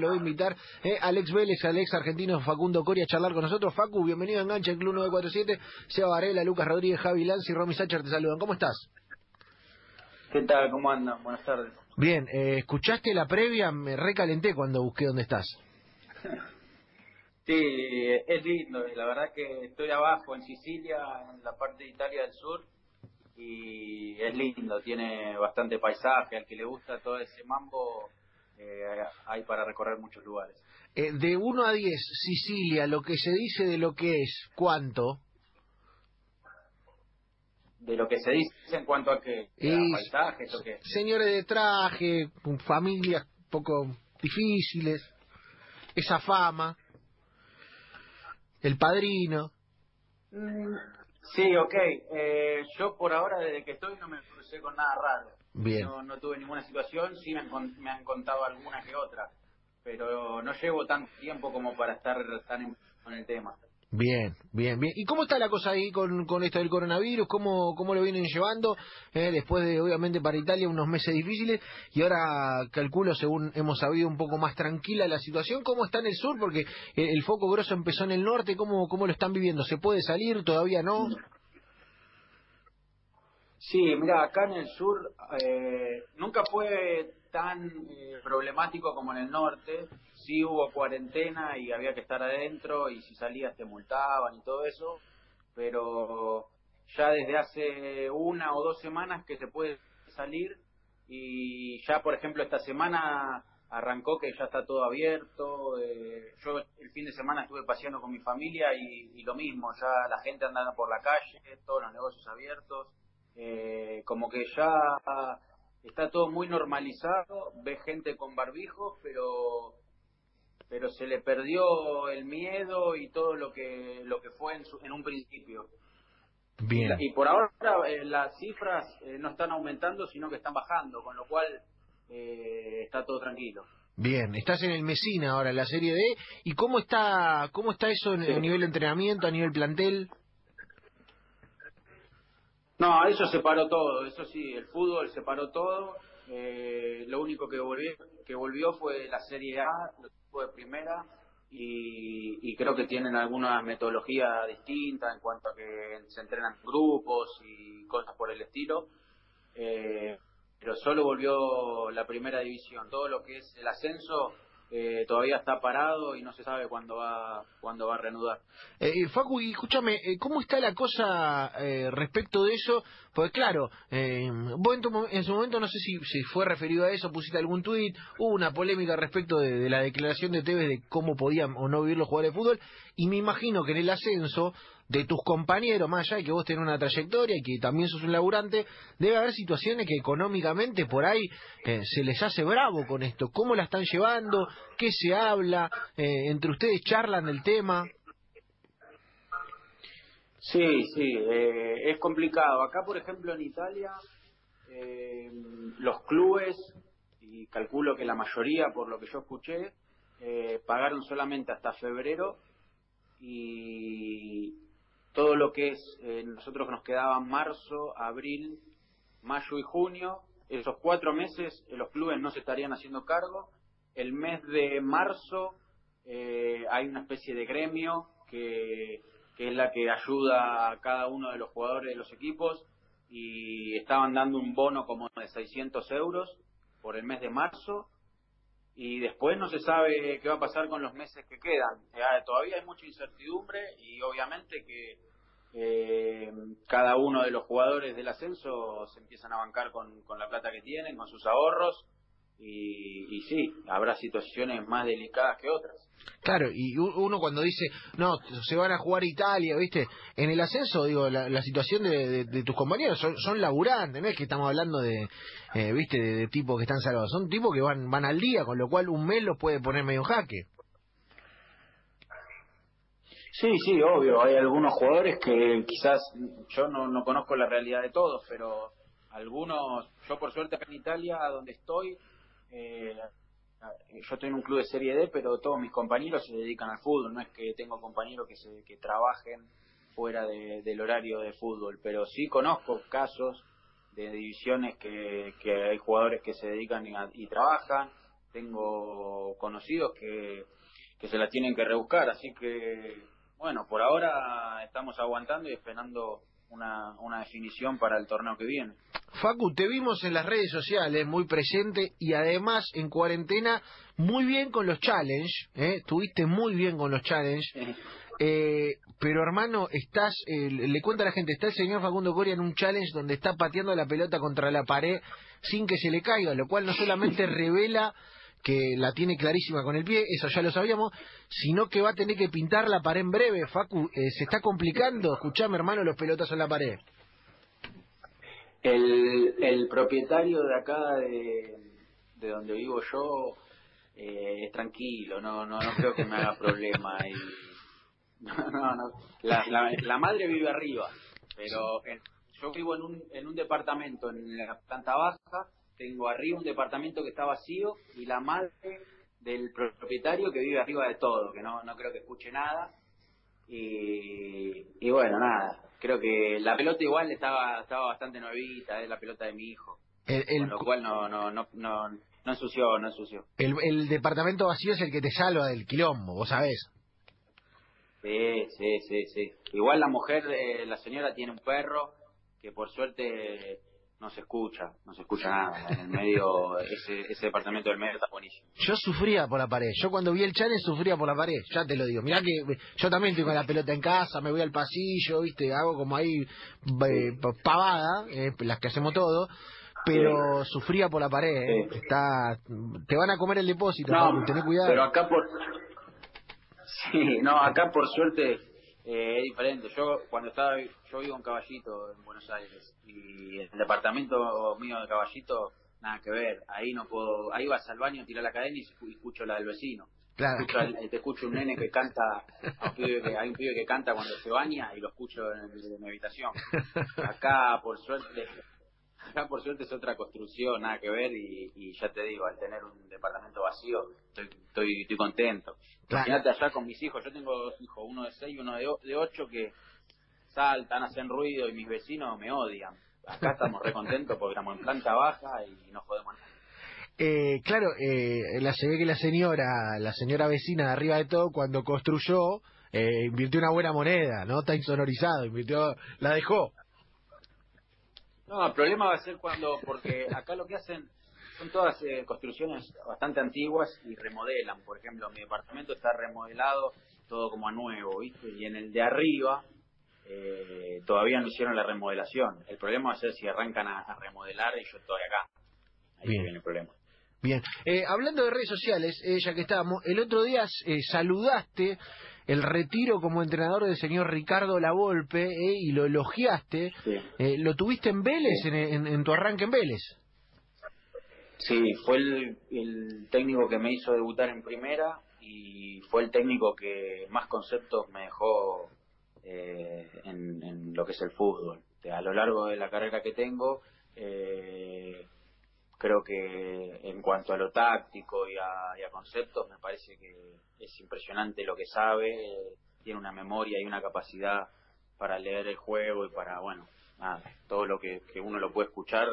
lo voy a invitar eh, Alex Vélez, Alex argentino Facundo Coria a charlar con nosotros. Facu, bienvenido a Engancha, el Club 947. Seba Varela, Lucas Rodríguez, Javi Lanz y Romy Sacher te saludan. ¿Cómo estás? ¿Qué tal? ¿Cómo andan? Buenas tardes. Bien, eh, ¿escuchaste la previa? Me recalenté cuando busqué dónde estás. sí, es lindo. La verdad que estoy abajo en Sicilia, en la parte de Italia del sur, y es lindo. Tiene bastante paisaje. Al que le gusta todo ese mambo eh, hay para recorrer muchos lugares. Eh, de 1 a 10, Sicilia, lo que se dice de lo que es, ¿cuánto? De lo que se dice en cuanto a que paisajes o qué. Señores de traje, familias poco difíciles, esa fama, el padrino. Mm, sí, ok. Eh, yo por ahora, desde que estoy, no me crucé con nada raro. No, no tuve ninguna situación, sí me han, me han contado alguna que otra, pero no llevo tanto tiempo como para estar tan en, con el tema. Bien, bien, bien. ¿Y cómo está la cosa ahí con, con esto del coronavirus? ¿Cómo, cómo lo vienen llevando? Eh, después de, obviamente, para Italia unos meses difíciles y ahora calculo, según hemos sabido, un poco más tranquila la situación. ¿Cómo está en el sur? Porque el, foco grosso empezó en el norte. ¿Cómo, ¿Cómo lo están viviendo? ¿Se puede salir? ¿Todavía no? Sí, mira, acá en el sur eh, nunca fue tan eh, problemático como en el norte. Sí hubo cuarentena y había que estar adentro y si salías te multaban y todo eso, pero ya desde hace una o dos semanas que se puede salir y ya, por ejemplo, esta semana arrancó que ya está todo abierto. Eh, yo el fin de semana estuve paseando con mi familia y, lo mismo, ya la gente andando por la calle, todos los negocios abiertos eh, como que ya está todo muy normalizado, ve gente con barbijos, pero pero se le perdió el miedo y todo lo que lo que fue en, en un principio. Bien. Y, por ahora eh, las cifras eh, no están aumentando, sino que están bajando, con lo cual está todo tranquilo. Bien, estás en el Mesina ahora, en la Serie D. ¿Y cómo está cómo está eso a nivel de entrenamiento, a nivel plantel? No, eso se paró todo, eso sí, el fútbol se paró todo. Eh, lo único que volvió, que volvió fue la Serie A, fue de primera, y, creo que tienen alguna metodología distinta en cuanto a que se entrenan grupos y cosas por el estilo. Eh, pero solo volvió la primera división. Todo lo que es el ascenso eh, todavía está parado y no se sabe cuándo va cuándo va a reanudar. Eh, Facu, y escúchame, eh, ¿cómo está la cosa eh, respecto de eso? Porque claro, vos en, su momento no sé si, si fue referido a eso, pusiste algún tuit, hubo una polémica respecto de, la declaración de Tevez de cómo podían o no vivir los jugadores de fútbol, y me imagino que en el ascenso de tus compañeros, más allá de que vos tenés una trayectoria y que también sos un laburante, debe haber situaciones que económicamente por ahí se les hace bravo con esto. ¿Cómo la están llevando? ¿Qué se habla? Eh, ¿Entre ustedes charlan del tema? Sí, sí, eh, es complicado. Acá, por ejemplo, en Italia, eh, los clubes, y calculo que la mayoría, por lo que yo escuché, pagaron solamente hasta febrero y todo lo que es, nosotros nos quedaban marzo, abril, mayo y junio, esos cuatro meses los clubes no se estarían haciendo cargo. El mes de marzo eh, hay una especie de gremio que es la que ayuda a cada uno de los jugadores de los equipos y estaban dando un bono como de 600 euros por el mes de marzo y después no se sabe qué va a pasar con los meses que quedan. Todavía hay mucha incertidumbre y obviamente que eh, cada uno de los jugadores del ascenso se empiezan a bancar con, con la plata que tienen, con sus ahorros y, sí, habrá situaciones más delicadas que otras. Claro, y uno cuando dice, no, se van a jugar Italia, ¿viste? En el ascenso, digo, la, situación de, tus compañeros son, son, laburantes, no es que estamos hablando de, eh, ¿viste? De, tipos que están salvados, son tipos que van, van al día, con lo cual un mes los puede poner medio en jaque. Sí, sí, obvio, hay algunos jugadores que quizás, yo no, no conozco la realidad de todos, pero algunos, yo por suerte en Italia, donde estoy, eh, yo estoy en un club de Serie D, pero todos mis compañeros se dedican al fútbol. No es que tengo compañeros que, se, que trabajen fuera del horario de fútbol, pero sí conozco casos de divisiones que, hay jugadores que se dedican y, trabajan. tengo conocidos que, que se la tienen que rebuscar, así que bueno, por ahora estamos aguantando y esperando una, una definición para el torneo que viene. Facu, te vimos en las redes sociales muy presente y además en cuarentena muy bien con los challenge, ¿eh? Tuviste muy bien con los challenge. Eh, pero hermano, estás, eh, le cuenta a la gente, está el señor Facundo Coria en un challenge donde está pateando la pelota contra la pared sin que se le caiga, lo cual no solamente revela que la tiene clarísima con el pie, eso ya lo sabíamos, sino que va a tener que pintar la pared en breve. Facu, eh, se está complicando, escuchame hermano, los pelotas en la pared. El, el propietario de acá, de, de donde vivo yo, eh, es tranquilo, no, no, no creo que me haga problema. Y, no, no. La, la, la madre vive arriba, pero yo vivo en un, en un departamento en la planta baja tengo arriba un departamento que está vacío y la madre del propietario que vive arriba de todo, que no, no creo que escuche nada. Y, y bueno, nada, creo que la pelota igual estaba estaba bastante nuevita, es la pelota de mi hijo. con lo cual no, no, no, no, no ensució, no ensució. El, el departamento vacío es el que te salva del quilombo, vos sabés. Sí, sí, sí, sí. Igual la mujer, eh, la señora tiene un perro que por suerte no se escucha, no se escucha nada. En el medio, ese, ese departamento del medio está buenísimo. Yo sufría por la pared. Yo cuando vi el challenge sufría por la pared, ya te lo digo. Mirá que yo también tengo la pelota en casa, me voy al pasillo, viste, hago como ahí eh, pavada, eh, las que hacemos todo. Pero sufría por la pared, eh. está, te van a comer el depósito, no, cuidado. Pero acá por, sí, no, acá por suerte eh, es diferente. Yo cuando estaba, yo vivo en Caballito, en Buenos Aires, y el departamento mío de Caballito, nada que ver. Ahí no puedo, ahí vas al baño, tirar la cadena y escucho la del vecino. Claro. te escucho un nene que canta, hay un pibe que canta cuando se baña y lo escucho en, mi habitación. Acá, por suerte, acá por suerte es otra construcción, nada que ver y, ya te digo, al tener un departamento vacío, estoy, estoy, estoy contento. Imagínate allá con mis hijos, yo tengo dos hijos, uno de seis y uno de, de ocho que saltan, hacen ruido y mis vecinos me odian. Acá estamos recontentos porque estamos en planta baja y no podemos eh, claro, eh, la, se ve que la señora, la señora vecina de arriba de todo, cuando construyó, eh, invirtió una buena moneda, ¿no? Está insonorizado, invirtió, la dejó. No, el problema va a ser cuando, porque acá lo que hacen son todas eh, construcciones bastante antiguas y remodelan. Por ejemplo, mi departamento está remodelado todo como a nuevo, ¿viste? Y en el de arriba eh, todavía no hicieron la remodelación. El problema va a ser si arrancan a, remodelar y yo estoy acá. Ahí viene el problema. Bien. Eh, hablando de redes sociales, eh, ya que estábamos, el otro día eh, saludaste el retiro como entrenador del señor Ricardo Lavolpe y lo elogiaste. ¿Lo tuviste en Vélez, en, en tu arranque en Vélez? Sí, fue el, técnico que me hizo debutar en primera y fue el técnico que más conceptos me dejó eh, en, lo que es el fútbol. A lo largo de la carrera que tengo, eh, creo que en cuanto a lo táctico y a, conceptos, me parece que es impresionante lo que sabe, tiene una memoria y una capacidad para leer el juego y para, bueno, todo lo que, uno lo puede escuchar,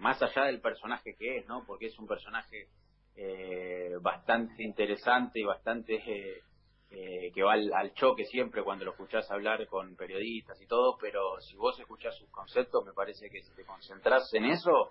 más allá del personaje que es, ¿no? Porque es un personaje eh, bastante interesante y bastante eh, que va al, choque siempre cuando lo escuchás hablar con periodistas y todo, pero si vos escuchás sus conceptos, me parece que si te concentras en eso,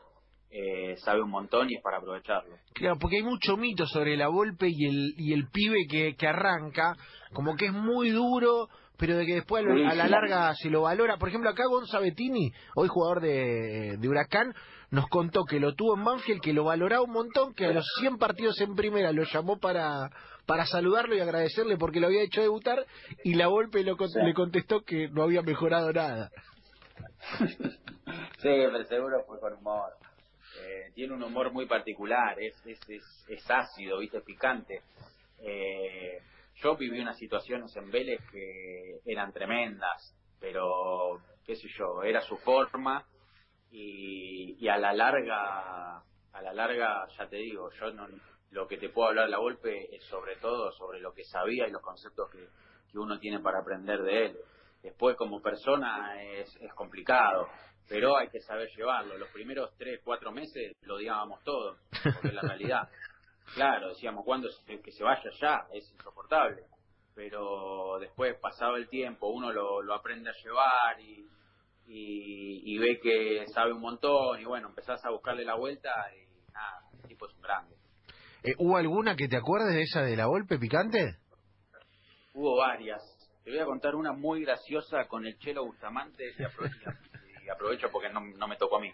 eh, sabe un montón y es para aprovecharlo. Claro, porque hay mucho mito sobre la Volpe y el, y el pibe que, que arranca, como que es muy duro, pero de que después a la larga se lo valora. Por ejemplo, acá Gonza Bettini, hoy jugador de, de Huracán, nos contó que lo tuvo en Banfield, que lo valoraba un montón, que a los 100 partidos en primera lo llamó para, para saludarlo y agradecerle porque lo había hecho debutar, y la Volpe lo, le contestó que no había mejorado nada. sí, pero seguro fue con humor. Eh, tiene un humor muy particular, es, es, es, es ácido, ¿viste? picante. Eh, yo viví unas situaciones en Vélez que eran tremendas, pero qué sé yo, era su forma y, y a la larga, a la larga, ya te digo, yo no, lo que te puedo hablar la golpe es sobre todo sobre lo que sabía y los conceptos que, que uno tiene para aprender de él. Después como persona es, es complicado, pero hay que saber llevarlo. Los primeros tres, cuatro meses lo odiábamos todos, porque la realidad. claro, decíamos, cuando que se vaya ya, es insoportable. Pero después, pasado el tiempo, uno lo, lo aprende a llevar y, y, ve que sabe un montón y bueno, empezás a buscarle la vuelta y nada, el tipo es un grande. Eh, ¿Hubo alguna que te acuerdes de esa de la golpe picante? Hubo varias. Te voy a contar una muy graciosa con el Chelo Bustamante y aprovecho, porque no, no me tocó a mí.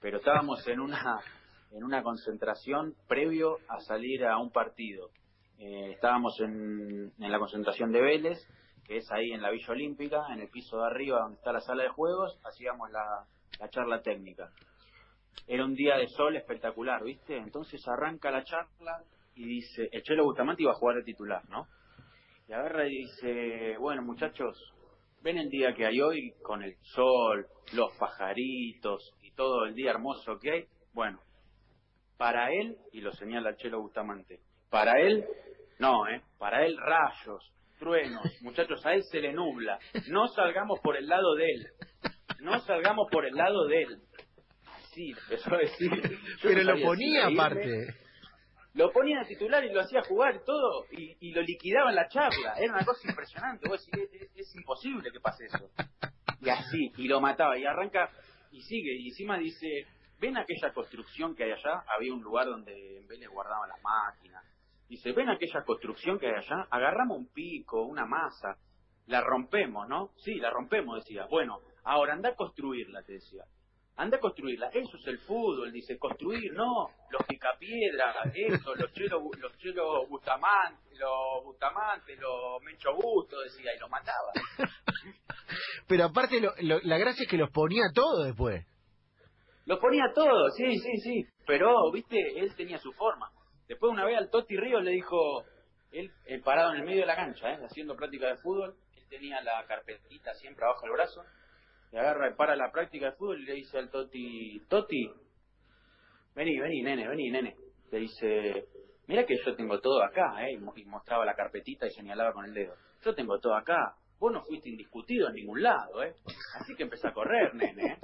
Pero estábamos en una en una concentración previo a salir a un partido. Eh, estábamos en, en la concentración de Vélez que es ahí en la Villa Olímpica, en el piso de arriba donde está la sala de juegos, hacíamos la, charla técnica. Era un día de sol espectacular, ¿viste? Entonces arranca la charla y dice, el Chelo Bustamante iba a jugar de titular, ¿no? Y agarra y dice, bueno muchachos, ven el día que hay hoy con el sol, los pajaritos y todo el día hermoso que hay. Bueno, para él, y lo señala el Chelo Bustamante, para él, no, ¿eh? Para él rayos, truenos, muchachos, a él se le nubla. No salgamos por el lado de él. No salgamos por el lado de él. Sí, empezó a decir. Pero lo ponía aparte. Lo ponía de titular y lo hacía jugar y todo, y, lo liquidaba en la charla. Era una cosa impresionante. Vos decís, es, imposible que pase eso. Y así, y lo mataba, y arranca, y sigue, y encima dice, ¿ven aquella construcción que hay allá? Había un lugar donde en Vélez guardaban las máquinas Dice, ven aquella construcción que hay allá, agarramos un pico, una masa, la rompemos, ¿no? Sí, la rompemos, decía. Bueno, ahora anda a construirla, te decía. Anda a construirla. Eso es el fútbol, dice, construir, no, los picapiedras, eso, los chelos, los chelos bustamantes, los bustamantes, los mencho busto, decía, y los mataba. Pero aparte, la gracia es que los ponía todo después. Los ponía todo, sí, sí, sí. Pero, viste, él tenía su forma. Después una vez al Toti Ríos le dijo, él, parado en el medio de la cancha, ¿eh? haciendo práctica de fútbol, él tenía la carpetita siempre abajo del brazo, le agarra y para la práctica de fútbol y le dice al Toti, Toti, vení, vení, nene, vení, nene. Le dice, mira que yo tengo todo acá, ¿eh? y mostraba la carpetita y señalaba con el dedo. Yo tengo todo acá. Vos no fuiste indiscutido en ningún lado, ¿eh? Así que empecé a correr, nene. ¿eh?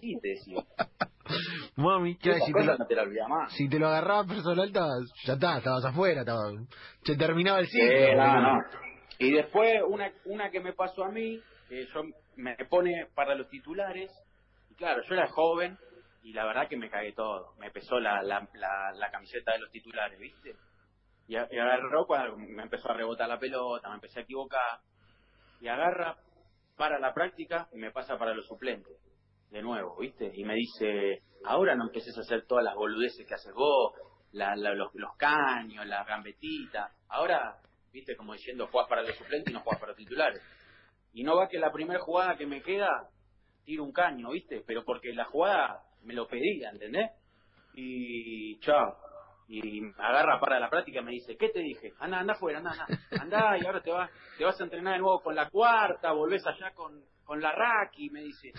Sí, te decía. Mami, si, te lo, si te lo agarraba personal, ya está, estabas afuera, se terminaba el ciclo. Y después, una, una que me pasó a mí, que yo me pone para los titulares, y claro, yo era joven, y la verdad que me cagué todo. Me pesó la, la, la, camiseta de los titulares, ¿viste? Y, y agarró cuando me empezó a rebotar la pelota, me empecé a equivocar, y agarra para la práctica y me pasa para los suplentes de nuevo, ¿viste? Y me dice, ahora no empieces a hacer todas las boludeces que haces vos, los, los, caños, las gambetitas. Ahora, ¿viste? Como diciendo, jugás para los suplentes y no jugás para los titulares. Y no va que la primera jugada que me queda, tiro un caño, ¿viste? Pero porque la jugada me lo pedía, ¿entendés? Y chao. Y agarra para la práctica y me dice, ¿qué te dije? Anda, anda afuera, anda, anda. Anda y ahora te vas, te vas a entrenar de nuevo con la cuarta, volvés allá con, con la Raki, me dice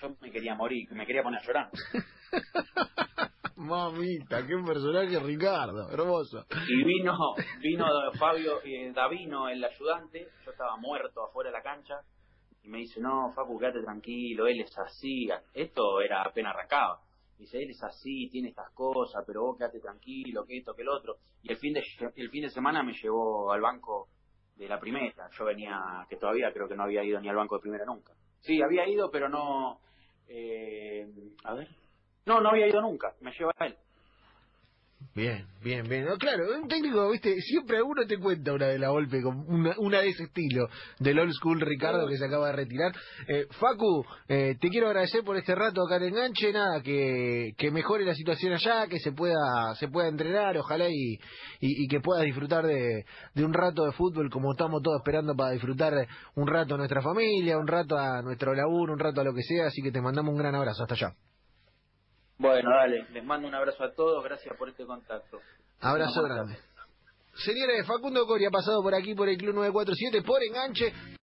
yo me quería morir, me quería poner a llorar. Mamita, qué personaje Ricardo, hermoso. Y vino, vino Fabio eh, Davino, el ayudante, yo estaba muerto afuera de la cancha, y me dice, no, Facu, quédate tranquilo, él es así, esto era apenas arrancaba. Dice, él es así, tiene estas cosas, pero vos quédate tranquilo, que esto, que el otro. Y el fin de, el fin de semana me llevó al banco de la primera. Yo venía, que todavía creo que no había ido ni al banco de primera nunca. Sí, había ido, pero no, eh, a ver. No, no había ido nunca. Me lleva a él. Bien, bien, bien. claro, un técnico, viste, siempre uno te cuenta una de la golpe, una, una de ese estilo, del old school Ricardo que se acaba de retirar. Eh, Facu, eh, te quiero agradecer por este rato acá en Enganche, nada, que, que mejore la situación allá, que se pueda se pueda entrenar, ojalá y, y, que puedas disfrutar de, de un rato de fútbol como estamos todos esperando para disfrutar un rato a nuestra familia, un rato a nuestro laburo, un rato a lo que sea, así que te mandamos un gran abrazo, hasta allá. Bueno, dale, les mando un abrazo a todos, gracias por este contacto. Abrazo grande. Señores, Facundo Coria ha pasado por aquí por el Club 947 por enganche.